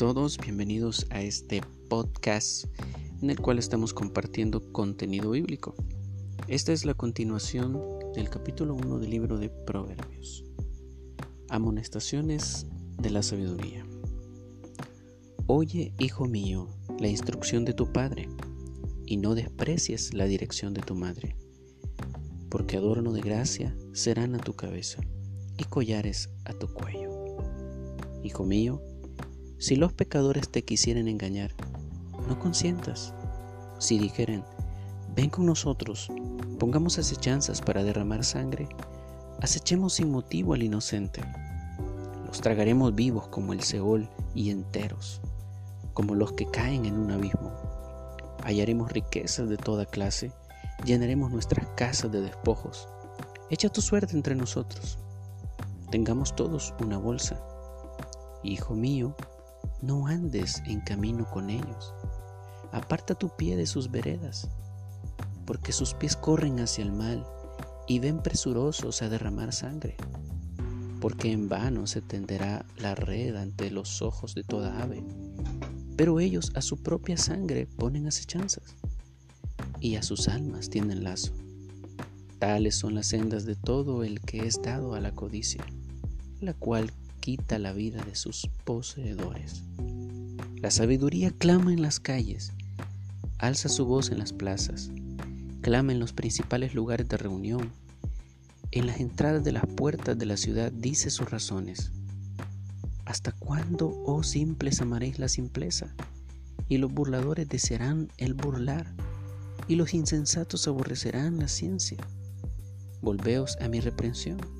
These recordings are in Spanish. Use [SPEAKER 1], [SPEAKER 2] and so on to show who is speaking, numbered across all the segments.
[SPEAKER 1] todos, bienvenidos a este podcast en el cual estamos compartiendo contenido bíblico. Esta es la continuación del capítulo 1 del libro de Proverbios. Amonestaciones de la sabiduría. Oye, hijo mío, la instrucción de tu padre, y no desprecies la dirección de tu madre, porque adorno de gracia serán a tu cabeza y collares a tu cuello. Hijo mío, si los pecadores te quisieren engañar, no consientas. Si dijeren, ven con nosotros, pongamos acechanzas para derramar sangre, acechemos sin motivo al inocente. Los tragaremos vivos como el Seol y enteros, como los que caen en un abismo. Hallaremos riquezas de toda clase, llenaremos nuestras casas de despojos. Echa tu suerte entre nosotros. Tengamos todos una bolsa. Hijo mío, no andes en camino con ellos. Aparta tu pie de sus veredas, porque sus pies corren hacia el mal y ven presurosos a derramar sangre. Porque en vano se tenderá la red ante los ojos de toda ave, pero ellos a su propia sangre ponen acechanzas y a sus almas tienen lazo. Tales son las sendas de todo el que es dado a la codicia, la cual quita la vida de sus poseedores. La sabiduría clama en las calles, alza su voz en las plazas, clama en los principales lugares de reunión, en las entradas de las puertas de la ciudad dice sus razones. ¿Hasta cuándo, oh simples, amaréis la simpleza? Y los burladores desearán el burlar, y los insensatos aborrecerán la ciencia. Volveos a mi reprensión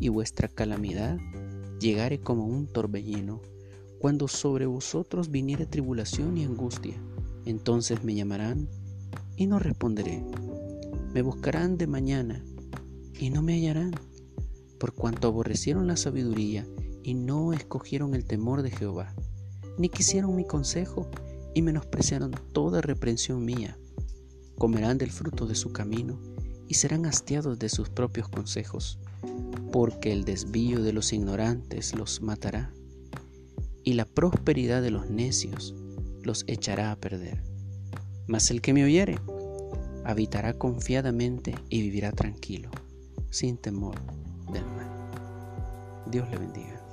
[SPEAKER 1] y vuestra calamidad llegare como un torbellino, cuando sobre vosotros viniere tribulación y angustia, entonces me llamarán y no responderé. Me buscarán de mañana y no me hallarán, por cuanto aborrecieron la sabiduría y no escogieron el temor de Jehová, ni quisieron mi consejo y menospreciaron toda reprensión mía. Comerán del fruto de su camino y serán hastiados de sus propios consejos porque el desvío de los ignorantes los matará, y la prosperidad de los necios los echará a perder. Mas el que me oyere, habitará confiadamente y vivirá tranquilo, sin temor del mal. Dios le bendiga.